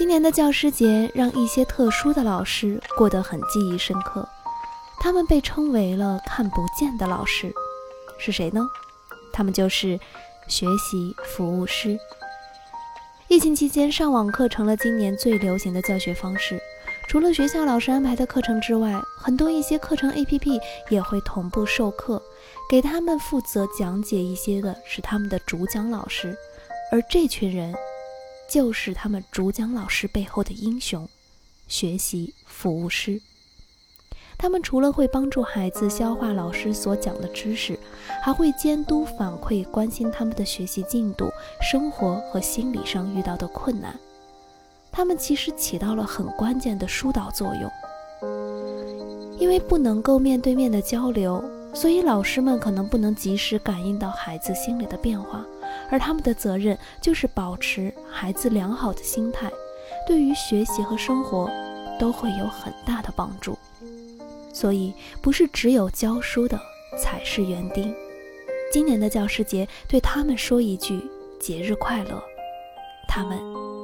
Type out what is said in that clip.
今年的教师节让一些特殊的老师过得很记忆深刻，他们被称为了“看不见的老师”，是谁呢？他们就是学习服务师。疫情期间，上网课成了今年最流行的教学方式。除了学校老师安排的课程之外，很多一些课程 APP 也会同步授课，给他们负责讲解一些的是他们的主讲老师，而这群人就是他们主讲老师背后的英雄——学习服务师。他们除了会帮助孩子消化老师所讲的知识，还会监督、反馈、关心他们的学习进度、生活和心理上遇到的困难。他们其实起到了很关键的疏导作用，因为不能够面对面的交流，所以老师们可能不能及时感应到孩子心里的变化，而他们的责任就是保持孩子良好的心态，对于学习和生活都会有很大的帮助。所以，不是只有教书的才是园丁。今年的教师节，对他们说一句节日快乐，他们。